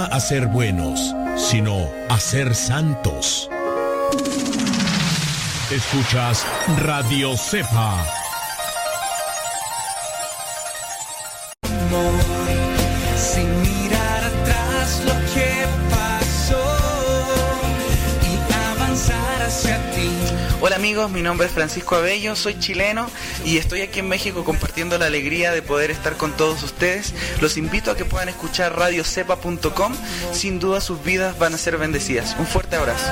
a ser buenos, sino a ser santos. Escuchas Radio Cepa. mi nombre es Francisco Abello, soy chileno y estoy aquí en México compartiendo la alegría de poder estar con todos ustedes. Los invito a que puedan escuchar radiocepa.com, sin duda sus vidas van a ser bendecidas. Un fuerte abrazo.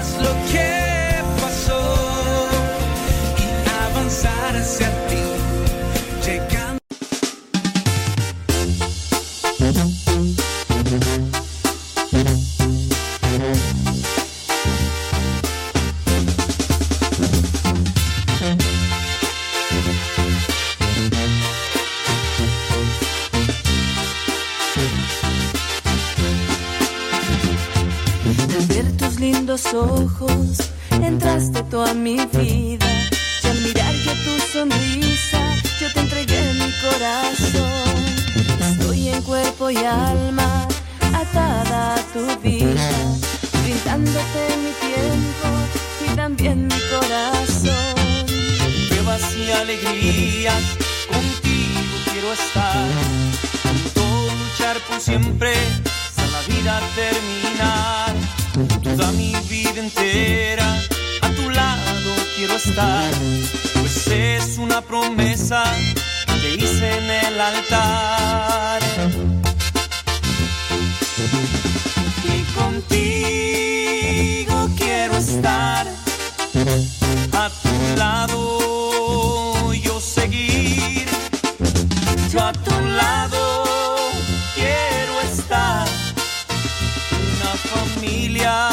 familia.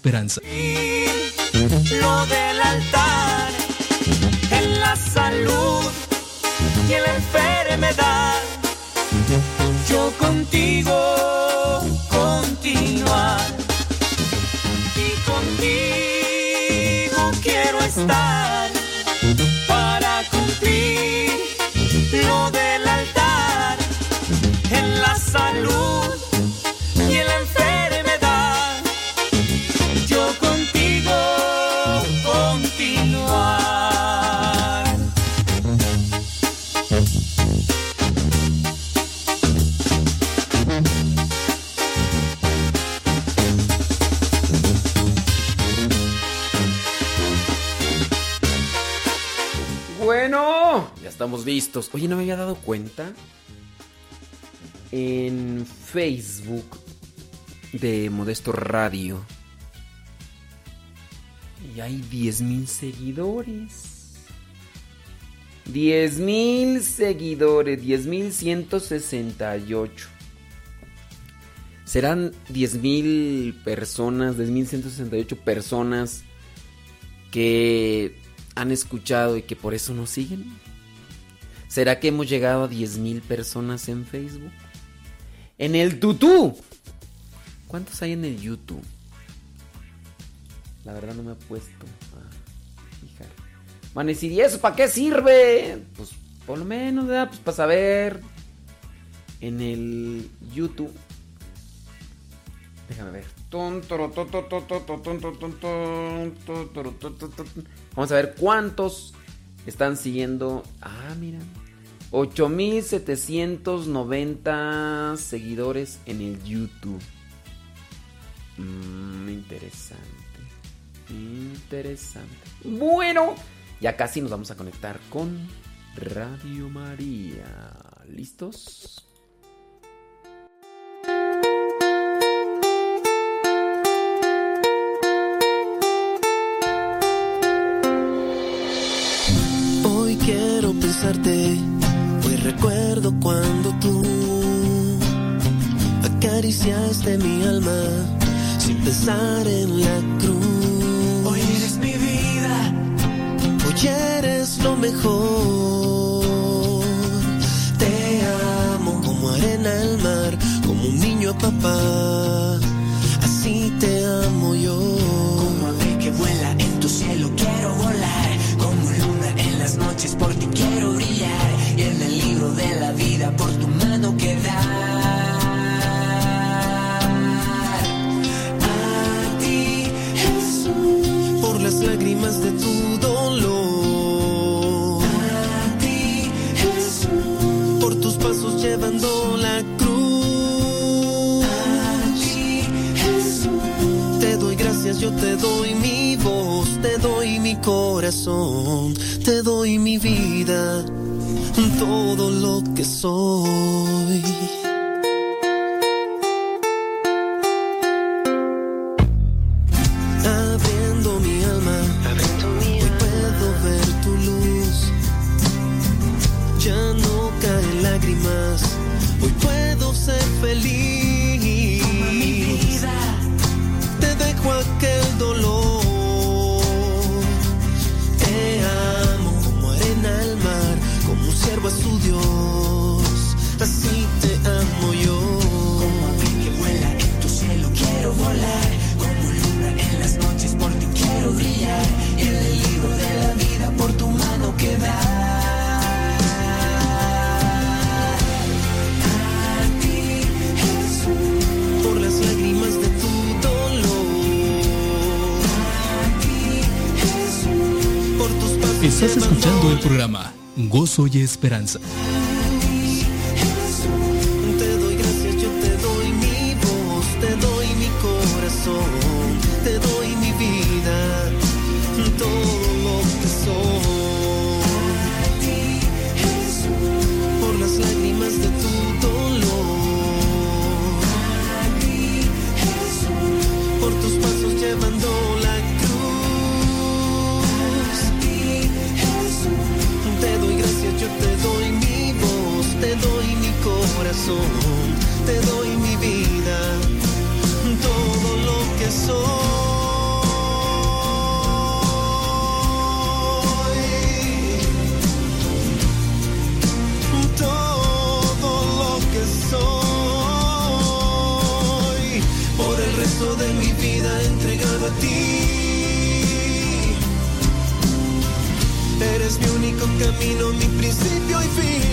esperanza. Lo del altar, en la salud y en la enfermedad, yo contigo continuar y contigo quiero estar. estos. Oye, no me había dado cuenta. En Facebook de Modesto Radio. Y hay 10.000 seguidores. 10.000 seguidores, 10.168. Serán 10.000 personas, 10.168 personas que han escuchado y que por eso nos siguen. ¿Será que hemos llegado a 10.000 personas en Facebook? En el tutú. ¿Cuántos hay en el YouTube? La verdad no me he puesto a fijar. Van ¿y eso para qué sirve? Pues por lo menos, ¿verdad? Pues para saber. En el YouTube. Déjame ver. Vamos a ver cuántos están siguiendo. Ah, mira. 8790 seguidores en el YouTube. Mm, interesante. Interesante. Bueno, ya casi nos vamos a conectar con Radio María. ¿Listos? Recuerdo cuando tú acariciaste mi alma sin pensar en la cruz. Hoy eres mi vida. Hoy eres lo mejor. Te amo como arena al mar, como un niño a papá. Llevando la cruz. A ti, Jesús. Te doy gracias, yo te doy mi voz, te doy mi corazón, te doy mi vida, todo lo que soy. Estás escuchando el programa Gozo y Esperanza. Ti. Eres mi único camino, mi principio y fin.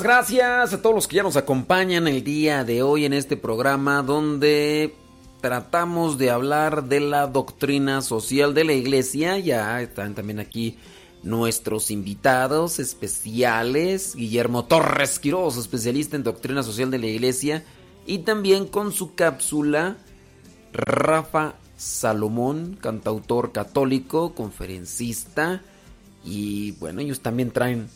Gracias a todos los que ya nos acompañan el día de hoy en este programa donde tratamos de hablar de la doctrina social de la iglesia. Ya están también aquí nuestros invitados especiales, Guillermo Torres Quiroz, especialista en doctrina social de la iglesia, y también con su cápsula Rafa Salomón, cantautor católico, conferencista. Y bueno, ellos también traen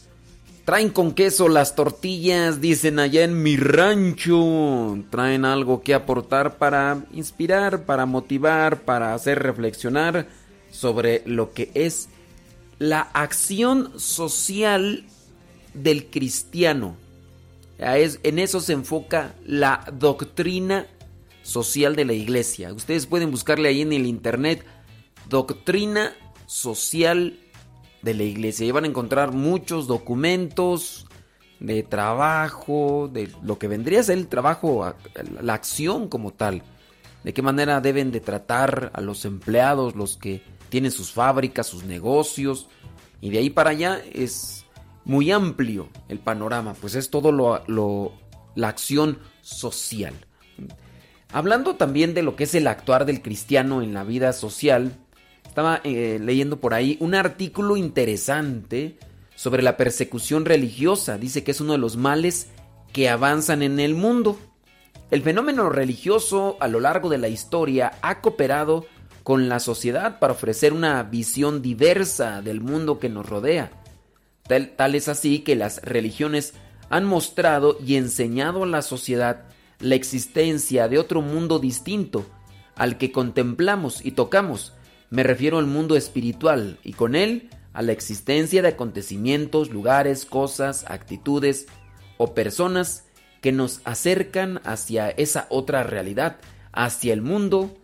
traen con queso las tortillas, dicen allá en mi rancho. Traen algo que aportar para inspirar, para motivar, para hacer reflexionar sobre lo que es la acción social del cristiano. En eso se enfoca la doctrina social de la iglesia. Ustedes pueden buscarle ahí en el internet doctrina social de la iglesia y van a encontrar muchos documentos de trabajo, de lo que vendría a ser el trabajo, la acción como tal. De qué manera deben de tratar a los empleados, los que tienen sus fábricas, sus negocios. Y de ahí para allá es muy amplio el panorama, pues es todo lo, la acción social. Hablando también de lo que es el actuar del cristiano en la vida social, estaba eh, leyendo por ahí un artículo interesante sobre la persecución religiosa. Dice que es uno de los males que avanzan en el mundo. El fenómeno religioso a lo largo de la historia ha cooperado con la sociedad para ofrecer una visión diversa del mundo que nos rodea. Tal, es así que las religiones han mostrado y enseñado a la sociedad la existencia de otro mundo distinto al que contemplamos y tocamos. Me refiero al mundo espiritual y con él a la existencia de acontecimientos, lugares, cosas, actitudes o personas que nos acercan hacia esa otra realidad, hacia el mundo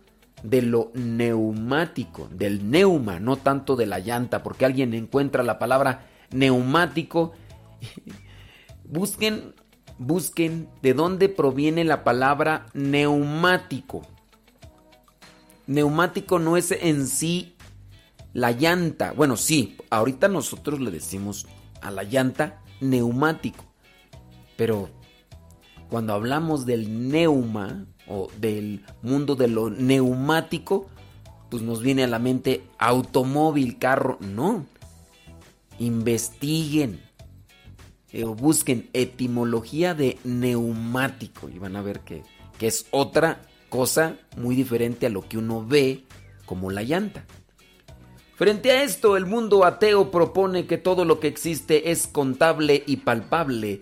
de lo neumático, del neuma, no tanto de la llanta, porque alguien encuentra la palabra neumático. Busquen, busquen de dónde proviene la palabra neumático. Neumático no es en sí la llanta. Bueno, sí, ahorita nosotros le decimos a la llanta neumático. Pero cuando hablamos del neuma o del mundo de lo neumático, pues nos viene a la mente automóvil, carro. No, investiguen eh, o busquen etimología de neumático y van a ver que, que es otra cosa muy diferente a lo que uno ve como la llanta. Frente a esto, el mundo ateo propone que todo lo que existe es contable y palpable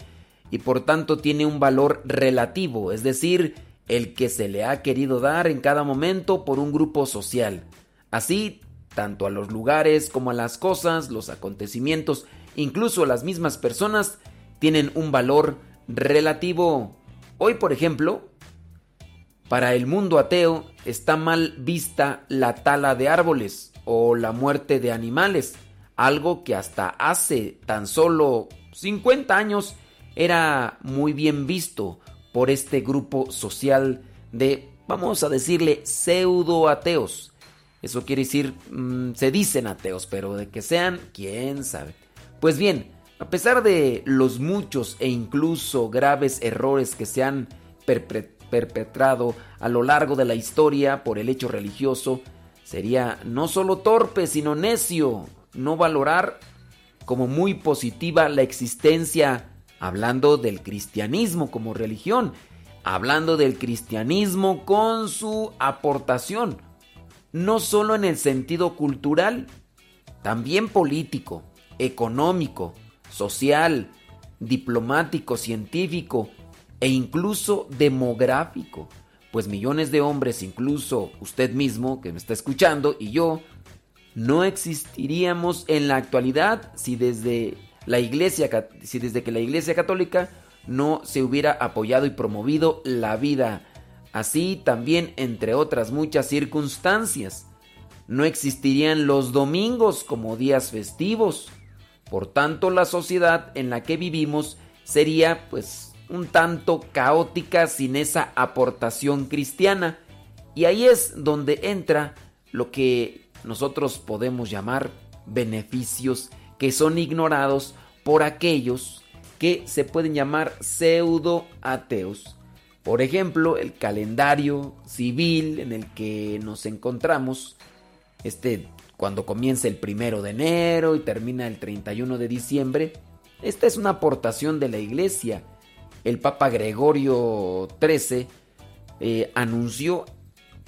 y por tanto tiene un valor relativo, es decir, el que se le ha querido dar en cada momento por un grupo social. Así, tanto a los lugares como a las cosas, los acontecimientos, incluso las mismas personas, tienen un valor relativo. Hoy, por ejemplo, para el mundo ateo está mal vista la tala de árboles o la muerte de animales, algo que hasta hace tan solo 50 años era muy bien visto por este grupo social de, vamos a decirle, pseudo ateos eso quiere decir, mm, se dicen ateos, pero de que sean, quién sabe. Pues bien, a pesar de los muchos e incluso graves errores que se han perpetrado a lo largo de la historia por el hecho religioso, sería no solo torpe, sino necio no valorar como muy positiva la existencia, hablando del cristianismo como religión, hablando del cristianismo con su aportación no solo en el sentido cultural, también político, económico, social, diplomático, científico e incluso demográfico. Pues millones de hombres, incluso usted mismo que me está escuchando y yo, no existiríamos en la actualidad si desde la iglesia, si desde que la iglesia católica no se hubiera apoyado y promovido la vida Así también, entre otras muchas circunstancias, no existirían los domingos como días festivos. Por tanto, la sociedad en la que vivimos sería pues un tanto caótica sin esa aportación cristiana. Y ahí es donde entra lo que nosotros podemos llamar beneficios que son ignorados por aquellos que se pueden llamar pseudo ateos. Por ejemplo, el calendario civil en el que nos encontramos, este cuando comienza el primero de enero y termina el 31 de diciembre, esta es una aportación de la iglesia. El Papa Gregorio XIII eh, anunció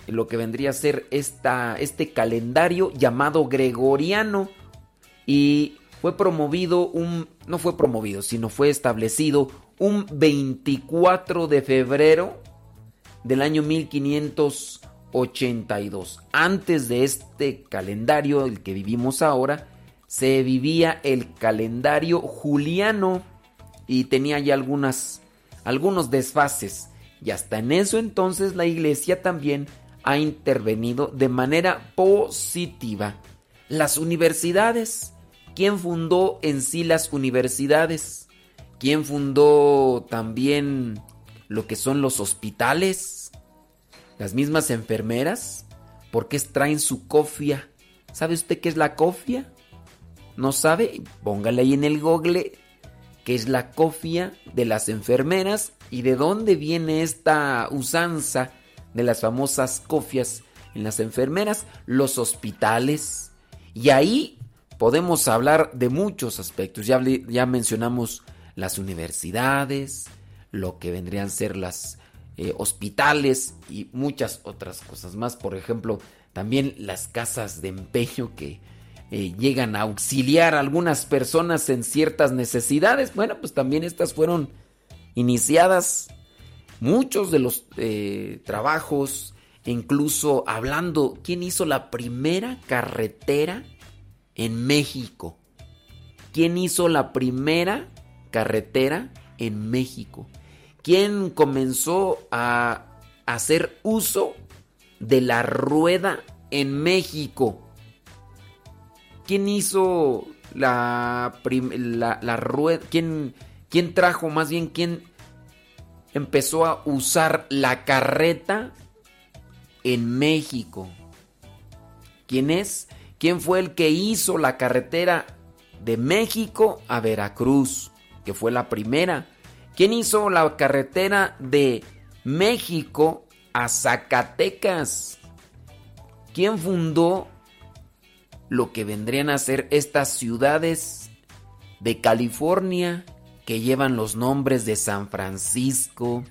lo que vendría a ser esta, este calendario llamado gregoriano y fue promovido un no fue promovido, sino fue establecido un 24 de febrero del año 1582. Antes de este calendario, el que vivimos ahora, se vivía el calendario juliano y tenía ya algunas algunos desfases. Y hasta en eso entonces la iglesia también ha intervenido de manera positiva. Las universidades. ¿Quién fundó en sí las universidades? ¿Quién fundó también lo que son los hospitales? Las mismas enfermeras. ¿Por qué traen su cofia? ¿Sabe usted qué es la cofia? ¿No sabe? Póngale ahí en el google qué es la cofia de las enfermeras y de dónde viene esta usanza de las famosas cofias en las enfermeras, los hospitales. Y ahí podemos hablar de muchos aspectos. Ya, ya mencionamos las universidades, lo que vendrían a ser las eh, hospitales y muchas otras cosas más. Por ejemplo, también las casas de empeño que eh, llegan a auxiliar a algunas personas en ciertas necesidades. Bueno, pues también estas fueron iniciadas muchos de los eh, trabajos, incluso hablando, ¿quién hizo la primera carretera en México? ¿Quién hizo la primera carretera en México? ¿Quién comenzó a hacer uso de la rueda en México? ¿Quién hizo la, la, rueda? ¿Quién, ¿Quién trajo, más bien, quién empezó a usar la carreta en México? ¿Quién es? ¿Quién fue el que hizo la carretera de México a Veracruz? Que fue la primera. ¿Quién hizo la carretera de México a Zacatecas? ¿Quién fundó lo que vendrían a ser estas ciudades de California que llevan los nombres de San Francisco,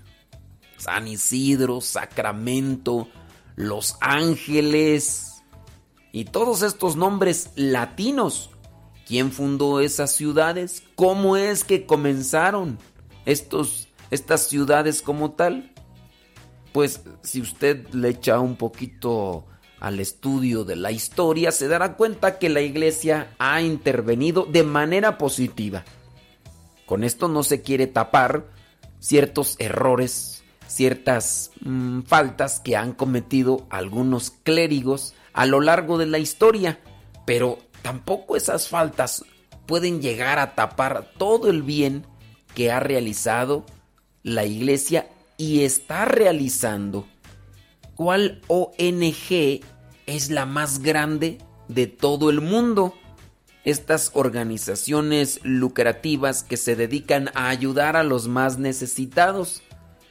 San Isidro, Sacramento, Los Ángeles y todos estos nombres latinos. ¿Quién fundó esas ciudades? ¿Cómo es que comenzaron estos, estas ciudades como tal? Pues si usted le echa un poquito al estudio de la historia, se dará cuenta que la iglesia ha intervenido de manera positiva. Con esto no se quiere tapar ciertos errores, ciertas mm, faltas que han cometido algunos clérigos a lo largo de la historia, pero tampoco esas faltas pueden llegar a tapar todo el bien que ha realizado la iglesia y está realizando. ¿Cuál ONG es la más grande de todo el mundo. Estas organizaciones lucrativas que se dedican a ayudar a los más necesitados.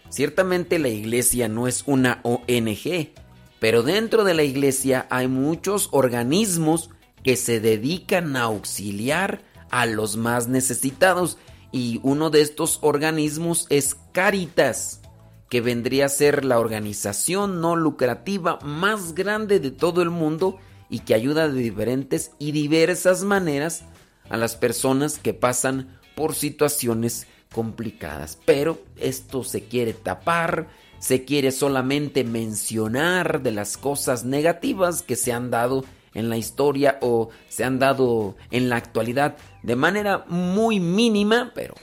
Ciertamente la iglesia no es una ONG, pero dentro de la iglesia hay muchos organismos que se dedican a auxiliar a los más necesitados y uno de estos organismos es Caritas que vendría a ser la organización no lucrativa más grande de todo el mundo y que ayuda de diferentes y diversas maneras a las personas que pasan por situaciones complicadas. Pero esto se quiere tapar, se quiere solamente mencionar de las cosas negativas que se han dado en la historia o se han dado en la actualidad de manera muy mínima, pero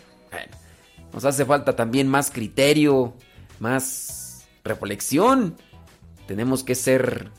nos hace falta también más criterio, más reflexión. Tenemos que ser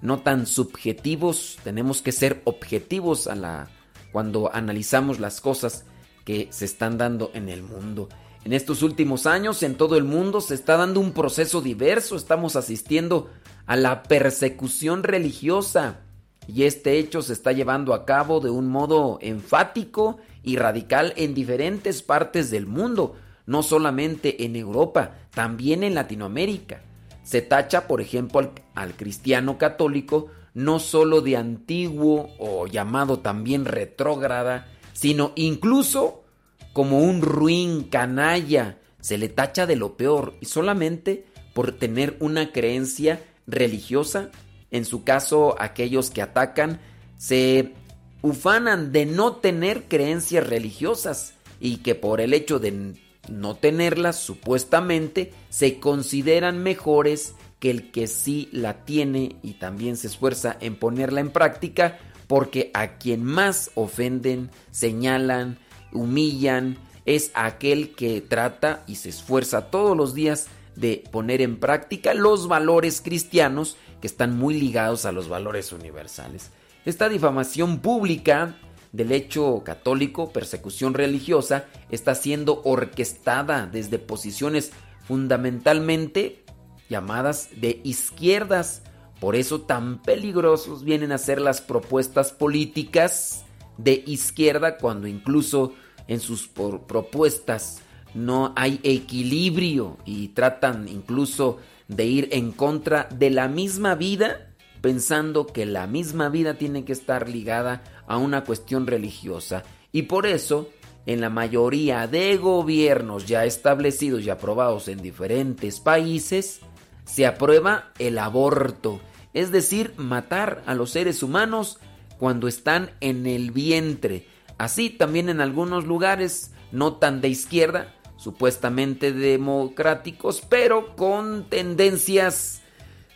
no tan subjetivos, tenemos que ser objetivos a la cuando analizamos las cosas que se están dando en el mundo. En estos últimos años en todo el mundo se está dando un proceso diverso, estamos asistiendo a la persecución religiosa y este hecho se está llevando a cabo de un modo enfático y radical en diferentes partes del mundo no solamente en Europa, también en Latinoamérica. Se tacha, por ejemplo, al, cristiano católico no solo de antiguo o llamado también retrógrada, sino incluso como un ruin canalla. Se le tacha de lo peor y solamente por tener una creencia religiosa. En su caso, aquellos que atacan se ufanan de no tener creencias religiosas y que por el hecho de no tenerlas, supuestamente, se consideran mejores que el que sí la tiene y también se esfuerza en ponerla en práctica, porque a quien más ofenden, señalan, humillan, es aquel que trata y se esfuerza todos los días de poner en práctica los valores cristianos que están muy ligados a los valores universales. Esta difamación pública del hecho católico, persecución religiosa, está siendo orquestada desde posiciones fundamentalmente llamadas de izquierdas. Por eso tan peligrosos vienen a ser las propuestas políticas de izquierda cuando incluso en sus propuestas no hay equilibrio y tratan incluso de ir en contra de la misma vida, pensando que la misma vida tiene que estar ligada a una cuestión religiosa. Y por eso, en la mayoría de gobiernos ya establecidos y aprobados en diferentes países, se aprueba el aborto, es decir, matar a los seres humanos cuando están en el vientre. Así también en algunos lugares, no tan de izquierda, supuestamente democráticos, pero con tendencias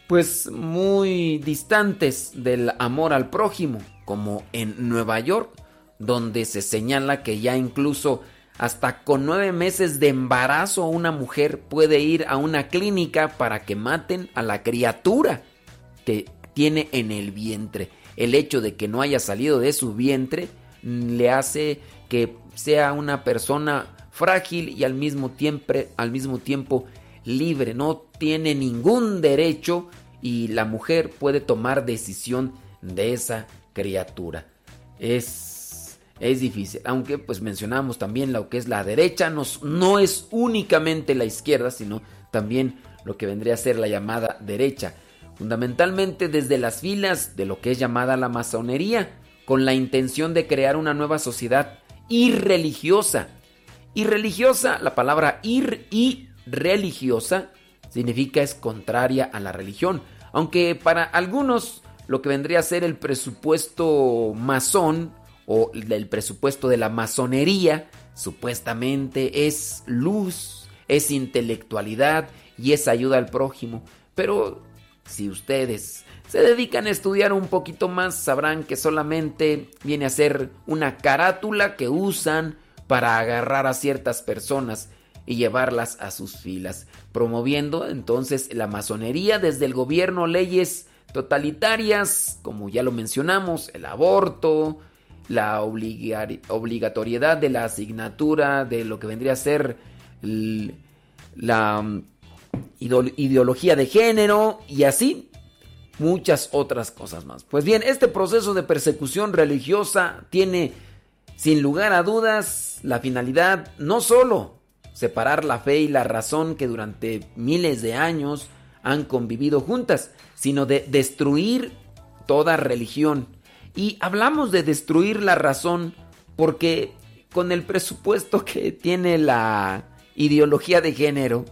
pues muy distantes del amor al prójimo, como en Nueva York, donde se señala que ya incluso hasta con nueve meses de embarazo una mujer puede ir a una clínica para que maten a la criatura que tiene en el vientre. El hecho de que no haya salido de su vientre le hace que sea una persona frágil y al mismo tiempo, al mismo tiempo libre, no tiene ningún derecho y la mujer puede tomar decisión de esa criatura. Es, es difícil, aunque pues mencionamos también lo que es la derecha, no, no es únicamente la izquierda, sino también lo que vendría a ser la llamada derecha, fundamentalmente desde las filas de lo que es llamada la masonería, con la intención de crear una nueva sociedad irreligiosa y religiosa, la palabra ir y religiosa significa es contraria a la religión. Aunque para algunos lo que vendría a ser el presupuesto masón o el presupuesto de la masonería supuestamente es luz, es intelectualidad y es ayuda al prójimo. Pero si ustedes se dedican a estudiar un poquito más, sabrán que solamente viene a ser una carátula que usan para agarrar a ciertas personas y llevarlas a sus filas, promoviendo entonces la masonería desde el gobierno leyes totalitarias, como ya lo mencionamos, el aborto, la obligatoriedad de la asignatura de lo que vendría a ser la mm, ideología de género y así muchas otras cosas más. Pues bien, este proceso de persecución religiosa tiene sin lugar a dudas, la finalidad no solo separar la fe y la razón que durante miles de años han convivido juntas, sino de destruir toda religión. Y hablamos de destruir la razón porque con el presupuesto que tiene la ideología de género,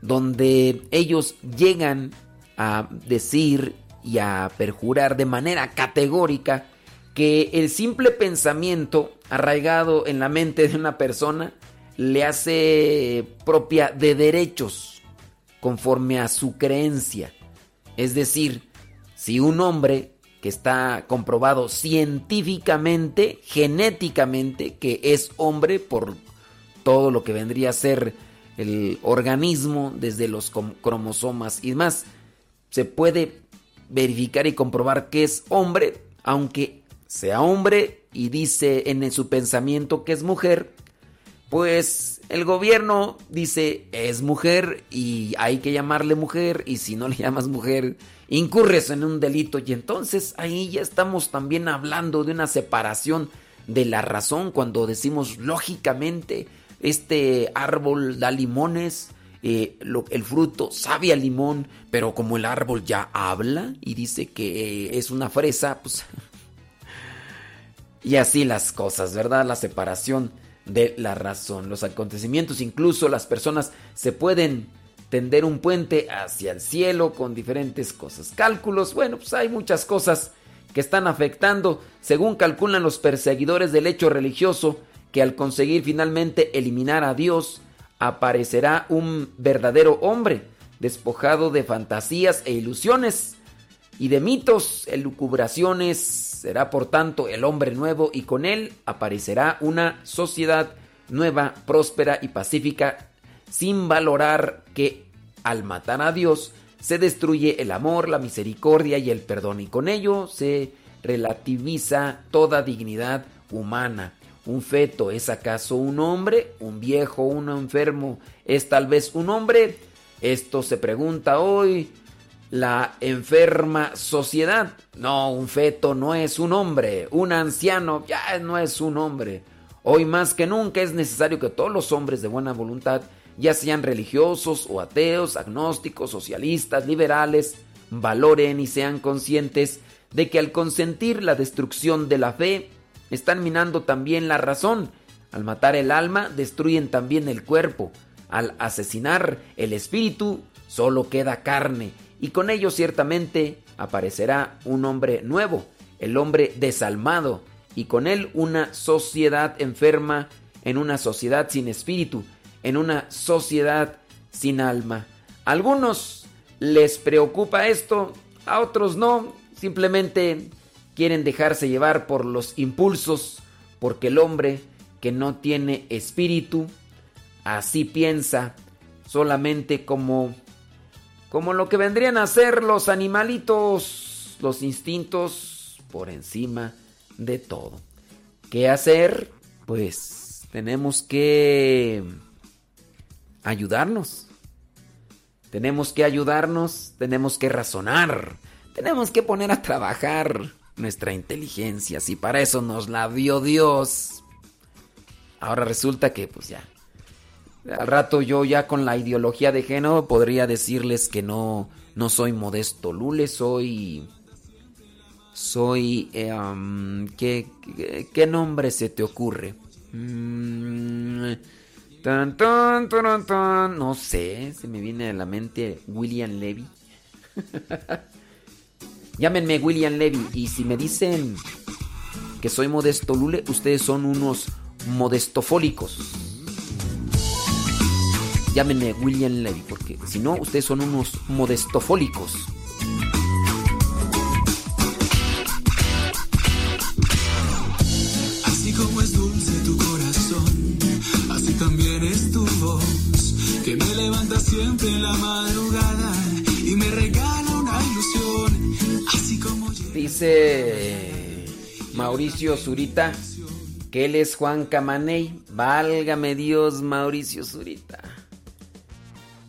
donde ellos llegan a decir y a perjurar de manera categórica que el simple pensamiento arraigado en la mente de una persona le hace propia de derechos conforme a su creencia. Es decir, si un hombre que está comprobado científicamente, genéticamente, que es hombre por todo lo que vendría a ser el organismo, desde los cromosomas y demás, se puede verificar y comprobar que es hombre, aunque sea hombre y dice en su pensamiento que es mujer, pues el gobierno dice es mujer y hay que llamarle mujer y si no le llamas mujer incurres en un delito y entonces ahí ya estamos también hablando de una separación de la razón cuando decimos lógicamente este árbol da limones, eh, el fruto sabe a limón, pero como el árbol ya habla y dice que es una fresa, pues y así las cosas, ¿verdad? La separación de la razón. Los acontecimientos, incluso las personas se pueden tender un puente hacia el cielo con diferentes cosas. Cálculos, bueno, pues hay muchas cosas que están afectando, según calculan los perseguidores del hecho religioso, que al conseguir finalmente eliminar a Dios, aparecerá un verdadero hombre, despojado de fantasías e ilusiones y de mitos, elucubraciones, será por tanto el hombre nuevo y con él aparecerá una sociedad nueva, próspera y pacífica, sin valorar que al matar a Dios se destruye el amor, la misericordia y el perdón y con ello se relativiza toda dignidad humana. Un feto es acaso un hombre, un viejo, un enfermo, es tal vez un hombre. Esto se pregunta hoy la enferma sociedad. No, un feto no es un hombre, un anciano ya no es un hombre. Hoy más que nunca es necesario que todos los hombres de buena voluntad, ya sean religiosos o ateos, agnósticos, socialistas, liberales, valoren y sean conscientes de que al consentir la destrucción de la fe, están minando también la razón. Al matar el alma, destruyen también el cuerpo. Al asesinar el espíritu, solo queda carne. Y con ello ciertamente aparecerá un hombre nuevo, el hombre desalmado, y con él una sociedad enferma en una sociedad sin espíritu, en una sociedad sin alma. A algunos les preocupa esto, a otros no, simplemente quieren dejarse llevar por los impulsos, porque el hombre que no tiene espíritu, así piensa, solamente como como lo que vendrían a ser los animalitos, los instintos por encima de todo. ¿Qué hacer? Pues tenemos que ayudarnos. Tenemos que ayudarnos, tenemos que razonar, tenemos que poner a trabajar nuestra inteligencia, si para eso nos la dio Dios. Ahora resulta que pues ya al rato yo ya con la ideología de género podría decirles que no no soy modesto Lule, soy soy eh, ¿qué, ¿qué, nombre se te ocurre? Mm, tan, tan, tan, no sé, se me viene a la mente William Levy. Llámenme William Levy y si me dicen que soy modesto Lule, ustedes son unos modestofólicos. Llámenme William Levy, porque si no, ustedes son unos modestofólicos. Así como es dulce tu corazón, así también es tu voz, que me levanta siempre en la madrugada y me regala una ilusión, así como Dice Mauricio Zurita que él es Juan Camaney. Válgame Dios, Mauricio Zurita.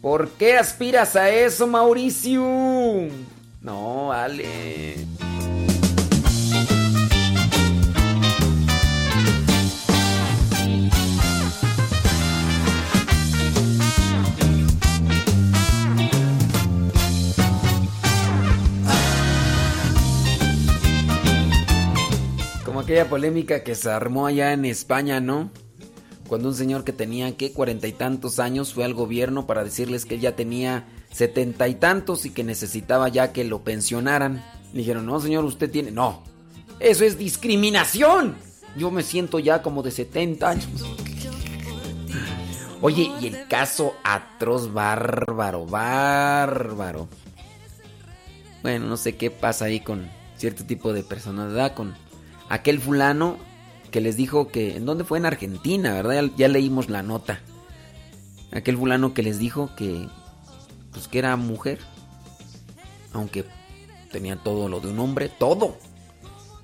¿Por qué aspiras a eso, Mauricio? No, vale. Como aquella polémica que se armó allá en España, ¿no? Cuando un señor que tenía, ¿qué? Cuarenta y tantos años fue al gobierno para decirles que él ya tenía setenta y tantos y que necesitaba ya que lo pensionaran. Dijeron, no, señor, usted tiene... No, eso es discriminación. Yo me siento ya como de 70 años. Oye, y el caso atroz, bárbaro, bárbaro. Bueno, no sé qué pasa ahí con cierto tipo de personas, ¿verdad? Con aquel fulano les dijo que... ¿En dónde fue? En Argentina, ¿verdad? Ya, leímos la nota. Aquel fulano que les dijo que... Pues que era mujer. Aunque tenía todo lo de un hombre, todo.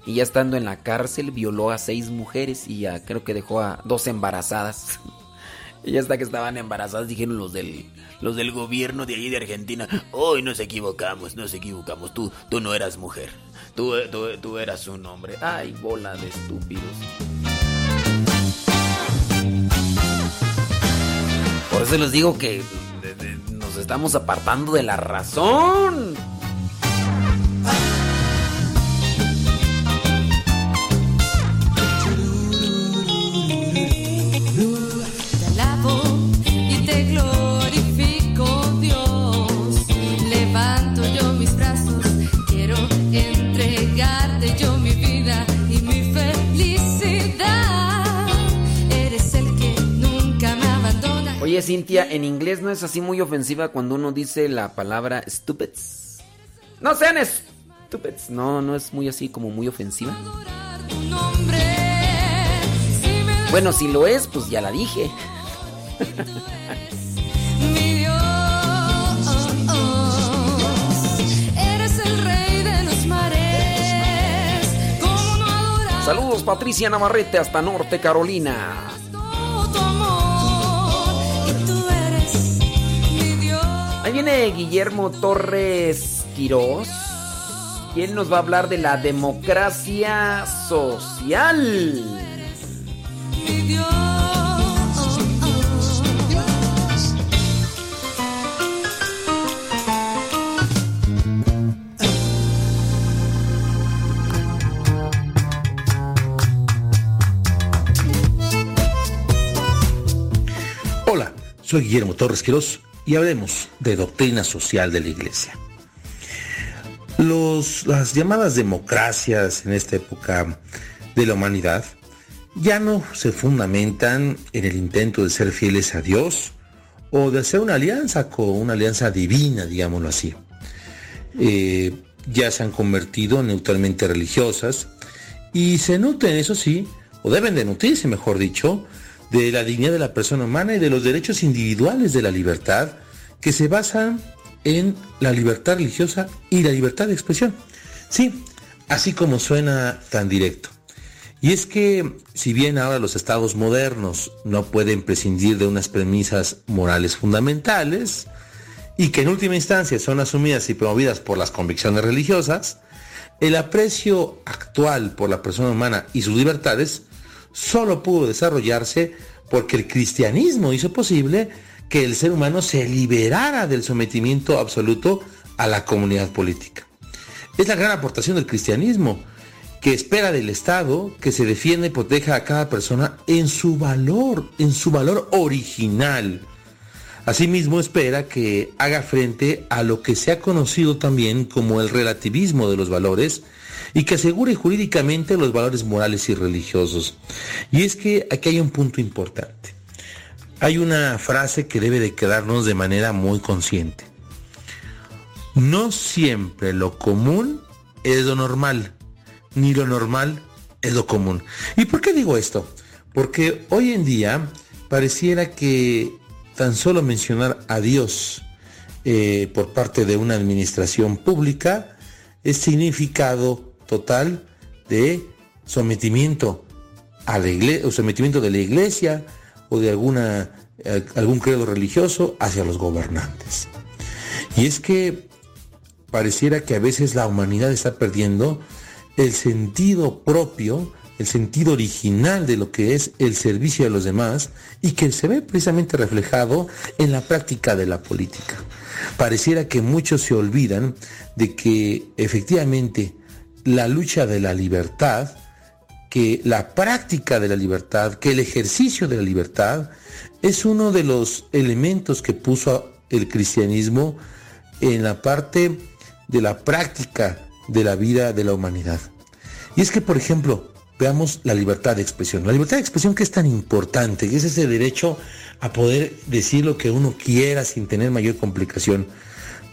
Y ya estando en la cárcel violó a seis mujeres y ya creo que dejó a dos embarazadas. y hasta que estaban embarazadas dijeron los del los del gobierno de ahí de Argentina, hoy nos equivocamos, nos equivocamos, tú tú no eras mujer. Tú, tú, tú, eras un hombre. Ay, bola de estúpidos. Por eso les digo que nos estamos apartando de la razón. Oye, Cintia, en inglés no es así muy ofensiva cuando uno dice la palabra stupids. No sean stupids. No, no es muy así como muy ofensiva. Bueno, si lo es, pues ya la dije. Saludos Patricia Navarrete hasta Norte Carolina. Viene Guillermo Torres Quirós. ¿Quién nos va a hablar de la democracia social? Hola, soy Guillermo Torres Quirós y hablemos de doctrina social de la Iglesia. Los, las llamadas democracias en esta época de la humanidad ya no se fundamentan en el intento de ser fieles a Dios o de hacer una alianza con una alianza divina, digámoslo así. Eh, ya se han convertido neutralmente religiosas y se nutren, eso sí, o deben de nutrirse, mejor dicho, de la dignidad de la persona humana y de los derechos individuales de la libertad que se basan en la libertad religiosa y la libertad de expresión. Sí, así como suena tan directo. Y es que si bien ahora los estados modernos no pueden prescindir de unas premisas morales fundamentales, y que en última instancia son asumidas y promovidas por las convicciones religiosas, el aprecio actual por la persona humana y sus libertades solo pudo desarrollarse porque el cristianismo hizo posible que el ser humano se liberara del sometimiento absoluto a la comunidad política. Es la gran aportación del cristianismo, que espera del Estado que se defienda y proteja a cada persona en su valor, en su valor original. Asimismo espera que haga frente a lo que se ha conocido también como el relativismo de los valores y que asegure jurídicamente los valores morales y religiosos. Y es que aquí hay un punto importante. Hay una frase que debe de quedarnos de manera muy consciente. No siempre lo común es lo normal, ni lo normal es lo común. ¿Y por qué digo esto? Porque hoy en día pareciera que tan solo mencionar a Dios eh, por parte de una administración pública es significado total de sometimiento a la iglesia, o sometimiento de la iglesia o de alguna, algún credo religioso hacia los gobernantes. Y es que pareciera que a veces la humanidad está perdiendo el sentido propio, el sentido original de lo que es el servicio a los demás y que se ve precisamente reflejado en la práctica de la política. Pareciera que muchos se olvidan de que efectivamente la lucha de la libertad, que la práctica de la libertad, que el ejercicio de la libertad es uno de los elementos que puso el cristianismo en la parte de la práctica de la vida de la humanidad. Y es que, por ejemplo, veamos la libertad de expresión. La libertad de expresión que es tan importante, que es ese derecho a poder decir lo que uno quiera sin tener mayor complicación.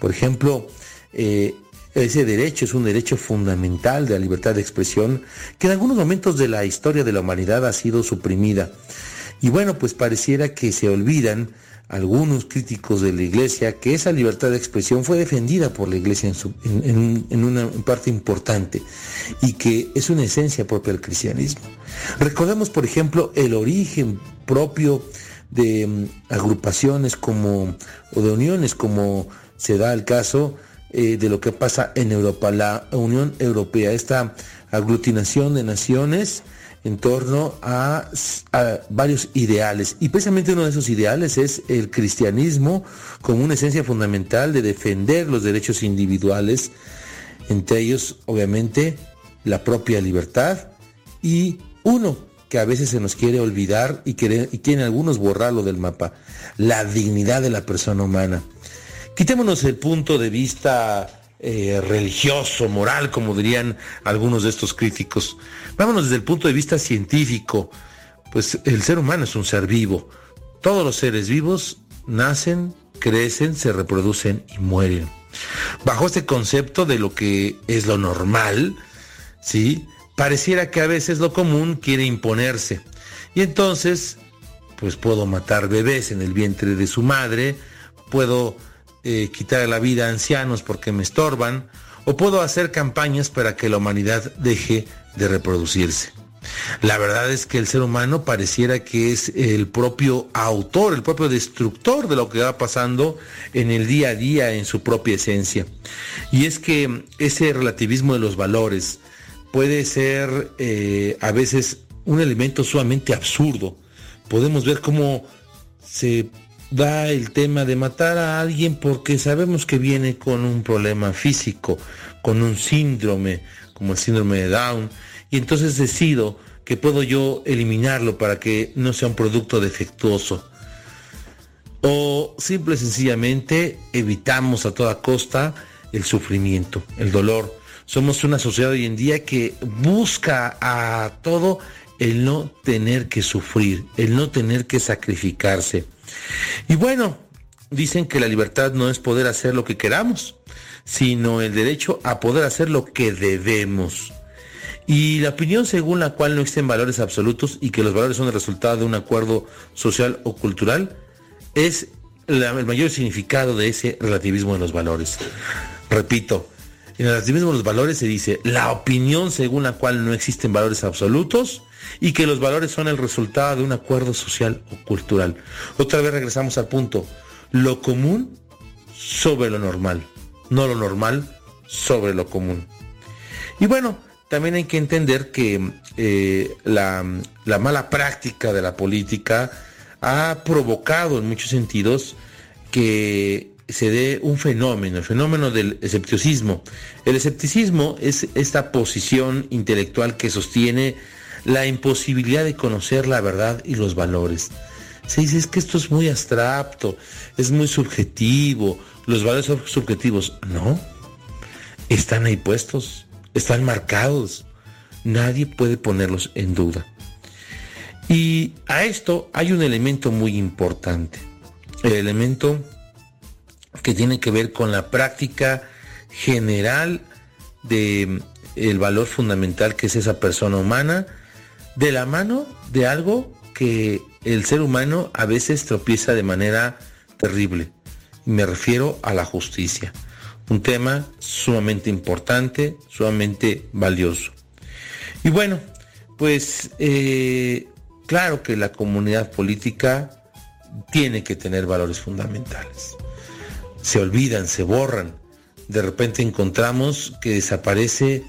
Por ejemplo, eh, ese derecho es un derecho fundamental de la libertad de expresión que en algunos momentos de la historia de la humanidad ha sido suprimida. Y bueno, pues pareciera que se olvidan algunos críticos de la iglesia que esa libertad de expresión fue defendida por la iglesia en, una parte importante y que es una esencia propia del cristianismo. Recordemos, por ejemplo, el origen propio de mm, agrupaciones como, o de uniones como se da el caso eh, de lo que pasa en Europa, la Unión Europea, esta aglutinación de naciones, en torno a, varios ideales. Y precisamente uno de esos ideales es el cristianismo como una esencia fundamental de defender los derechos individuales, entre ellos obviamente la propia libertad y uno que a veces se nos quiere olvidar y, quiere, y quieren algunos borrarlo del mapa, la dignidad de la persona humana. Quitémonos el punto de vista eh, religioso, moral, como dirían algunos de estos críticos. Vámonos desde el punto de vista científico. Pues el ser humano es un ser vivo. todos los seres vivos nacen, crecen, se reproducen y mueren. Bajo este concepto de lo que es lo normal, ¿sí? Pareciera que a veces lo común quiere imponerse. Y entonces, pues puedo matar bebés en el vientre de su madre, puedo eh, quitar la vida a ancianos porque me estorban, o puedo hacer campañas para que la humanidad deje de reproducirse. La verdad es que el ser humano pareciera que es el propio autor, el propio destructor de lo que va pasando en el día a día, en su propia esencia. Y es que ese relativismo de los valores puede ser eh, a veces un elemento sumamente absurdo. Podemos ver cómo se da el tema de matar a alguien porque sabemos que viene con un problema físico, con un síndrome, como el síndrome de Down, y entonces decido que puedo yo eliminarlo para que no sea un producto defectuoso. O simple y sencillamente evitamos a toda costa el sufrimiento, el dolor. Somos una sociedad hoy en día que busca a todo el no tener que sufrir, el no tener que sacrificarse. Y bueno, dicen que la libertad no es poder hacer lo que queramos, sino el derecho a poder hacer lo que debemos. Y la opinión según la cual no existen valores absolutos y que los valores son el resultado de un acuerdo social o cultural es el mayor significado de ese relativismo de los valores. Repito, en el relativismo de los valores se dice la opinión según la cual no existen valores absolutos y que los valores son el resultado de un acuerdo social o cultural. Otra vez regresamos al punto, lo común sobre lo normal, no lo normal sobre lo común. Y bueno, también hay que entender que eh, la, la, mala práctica de la política ha provocado en muchos sentidos que se dé un fenómeno, el fenómeno del escepticismo. El escepticismo es esta posición intelectual que sostiene la imposibilidad de conocer la verdad y los valores. Se dice es que esto es muy abstracto, es muy subjetivo, los valores son subjetivos. No, están ahí puestos, están marcados, nadie puede ponerlos en duda. Y a esto hay un elemento muy importante, el elemento que tiene que ver con la práctica general de el valor fundamental que es esa persona humana de la mano de algo que el ser humano a veces tropieza de manera terrible. Me refiero a la justicia. Un tema sumamente importante, sumamente valioso. Y bueno, pues eh, claro que la comunidad política tiene que tener valores fundamentales. Se olvidan, se borran. De repente encontramos que desaparece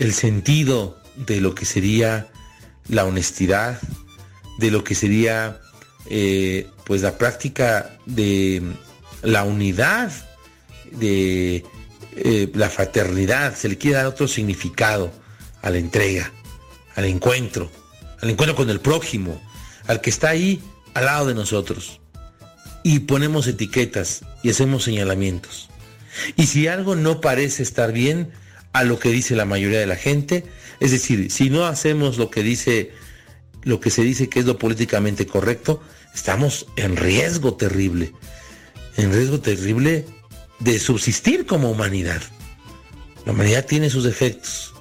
el sentido de lo que sería la honestidad, de lo que sería eh, pues la práctica de la unidad, de eh, la fraternidad, se le quiere dar otro significado a la entrega, al encuentro, al encuentro con el prójimo, al que está ahí al lado de nosotros. Y ponemos etiquetas y hacemos señalamientos. Y si algo no parece estar bien a lo que dice la mayoría de la gente, es decir, si no hacemos lo que dice, lo que se dice que es lo políticamente correcto, estamos en riesgo terrible, en riesgo terrible de subsistir como humanidad. La humanidad tiene sus defectos,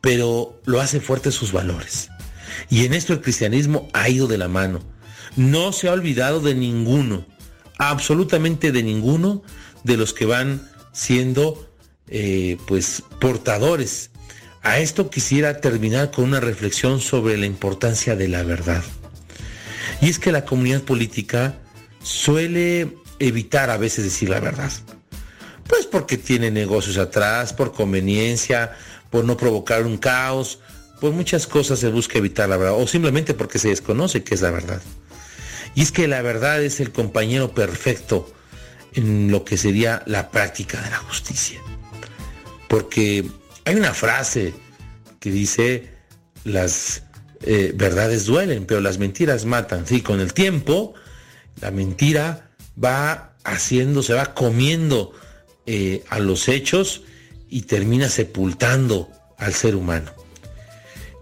pero lo hace fuerte sus valores. Y en esto el cristianismo ha ido de la mano. No se ha olvidado de ninguno, absolutamente de ninguno de los que van siendo eh, pues portadores a esto quisiera terminar con una reflexión sobre la importancia de la verdad. Y es que la comunidad política suele evitar a veces decir la verdad. Pues porque tiene negocios atrás, por conveniencia, por no provocar un caos, por muchas cosas se busca evitar la verdad, o simplemente porque se desconoce qué es la verdad. Y es que la verdad es el compañero perfecto en lo que sería la práctica de la justicia. Porque hay una frase que dice, las eh, verdades duelen, pero las mentiras matan. Sí, con el tiempo, la mentira va haciendo, se va comiendo eh, a los hechos y termina sepultando al ser humano.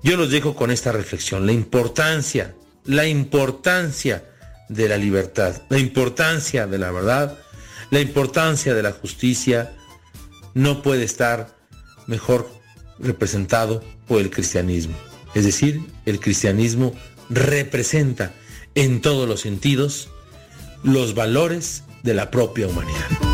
Yo los dejo con esta reflexión, la importancia, la importancia de la libertad, la importancia de la verdad, la importancia de la justicia, no puede estar mejor representado por el cristianismo. Es decir, el cristianismo representa en todos los sentidos los valores de la propia humanidad.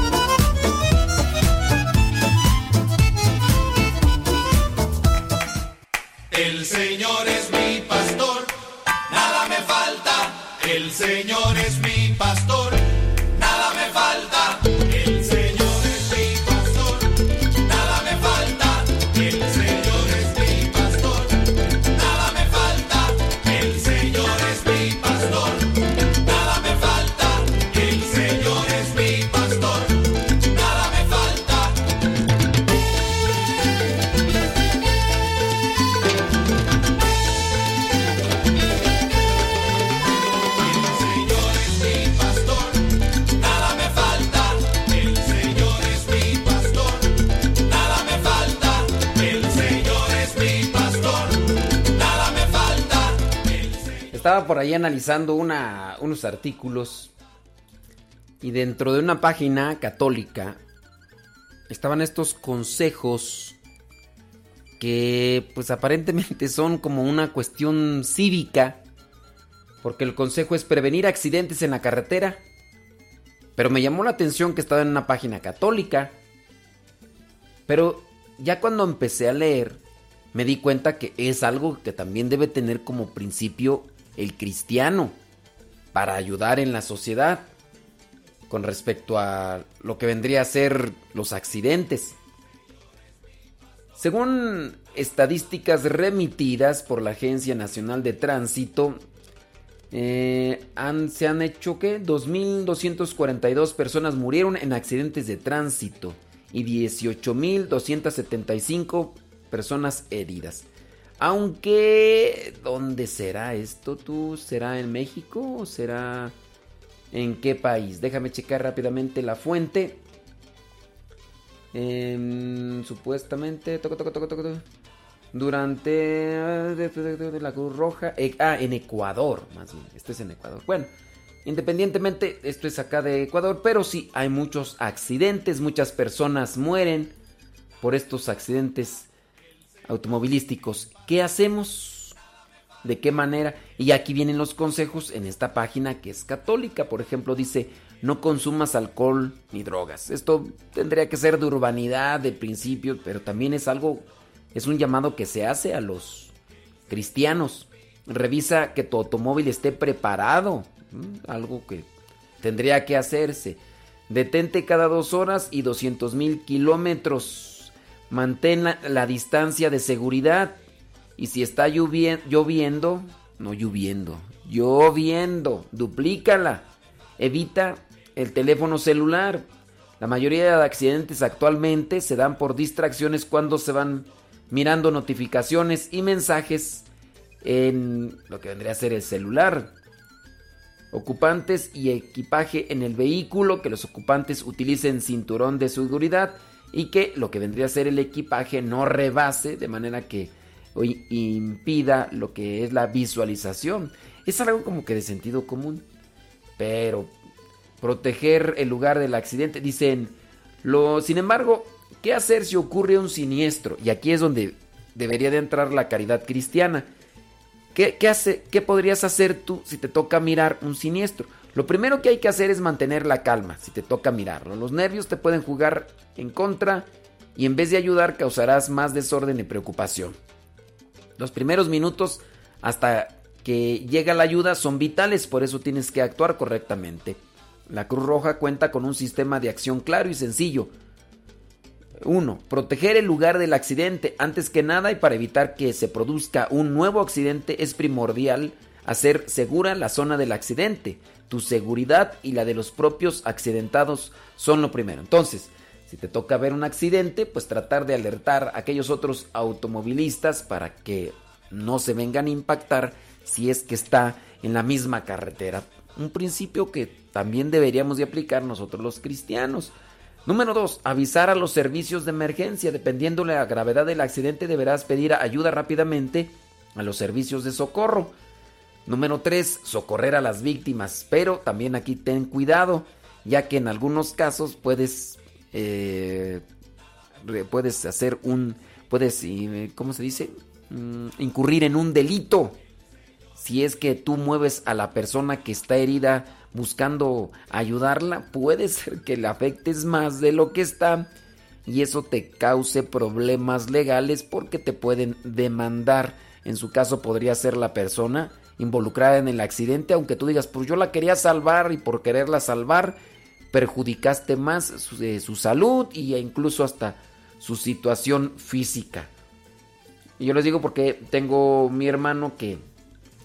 Estaba por ahí analizando unos artículos y dentro de una página católica estaban estos consejos que pues aparentemente son como una cuestión cívica porque el consejo es prevenir accidentes en la carretera. Pero me llamó la atención que estaba en una página católica. Pero ya cuando empecé a leer, me di cuenta que es algo que también debe tener como principio el cristiano para ayudar en la sociedad con respecto a lo que vendría a ser los accidentes. Según estadísticas remitidas por la Agencia Nacional de Tránsito, eh, se han hecho que 2.242 personas murieron en accidentes de tránsito y 18.275 personas heridas. Aunque, ¿dónde será esto tú? ¿Será en México o será en qué país? Déjame checar rápidamente la fuente. Em, supuestamente, toco, toco, toco, toco, durante de- de la Cruz Roja, eh, ah, en Ecuador, más bien, esto es en Ecuador. Bueno, independientemente, esto es acá de Ecuador, pero sí hay muchos accidentes, muchas personas mueren por estos accidentes automovilísticos. ¿Qué hacemos? ¿De qué manera? Y aquí vienen los consejos en esta página que es católica. Por ejemplo, dice, no consumas alcohol ni drogas. Esto tendría que ser de urbanidad, de principio, pero también es algo, es un llamado que se hace a los cristianos. Revisa que tu automóvil esté preparado. Algo que tendría que hacerse. Detente cada dos horas y 200 mil kilómetros. Mantén la, distancia de seguridad. Y si está lloviendo, no lloviendo, lloviendo, duplícala. Evita el teléfono celular. La mayoría de accidentes actualmente se dan por distracciones cuando se van mirando notificaciones y mensajes en lo que vendría a ser el celular. Ocupantes y equipaje en el vehículo, que los ocupantes utilicen cinturón de seguridad y que lo que vendría a ser el equipaje no rebase de manera que impida lo que es la visualización. Es algo como que de sentido común. Pero proteger el lugar del accidente, dicen, lo, sin embargo, ¿qué hacer si ocurre un siniestro? Y aquí es donde debería de entrar la caridad cristiana. ¿Qué, qué hace, ¿Qué podrías hacer tú si te toca mirar un siniestro? Lo primero que hay que hacer es mantener la calma si te toca mirarlo. Los nervios te pueden jugar en contra y en vez de ayudar causarás más desorden y preocupación. Los primeros minutos hasta que llega la ayuda son vitales, por eso tienes que actuar correctamente. La Cruz Roja cuenta con un sistema de acción claro y sencillo. 1. Proteger el lugar del accidente. Antes que nada y para evitar que se produzca un nuevo accidente es primordial hacer segura la zona del accidente. Tu seguridad y la de los propios accidentados son lo primero. Entonces, si te toca ver un accidente, pues tratar de alertar a aquellos otros automovilistas para que no se vengan a impactar si es que está en la misma carretera. Un principio que también deberíamos de aplicar nosotros los cristianos. Número 2. Avisar a los servicios de emergencia. Dependiendo de la gravedad del accidente, deberás pedir ayuda rápidamente a los servicios de socorro. Número 3, socorrer a las víctimas. Pero también aquí ten cuidado, ya que en algunos casos puedes, eh, puedes hacer un, puedes, ¿cómo se dice? Mm, incurrir en un delito. Si es que tú mueves a la persona que está herida buscando ayudarla, puede ser que le afectes más de lo que está y eso te cause problemas legales porque te pueden demandar. En su caso podría ser la persona involucrada en el accidente, aunque tú digas, pues yo la quería salvar y por quererla salvar perjudicaste más su, eh, su salud e incluso hasta su situación física. Y yo les digo porque tengo mi hermano que,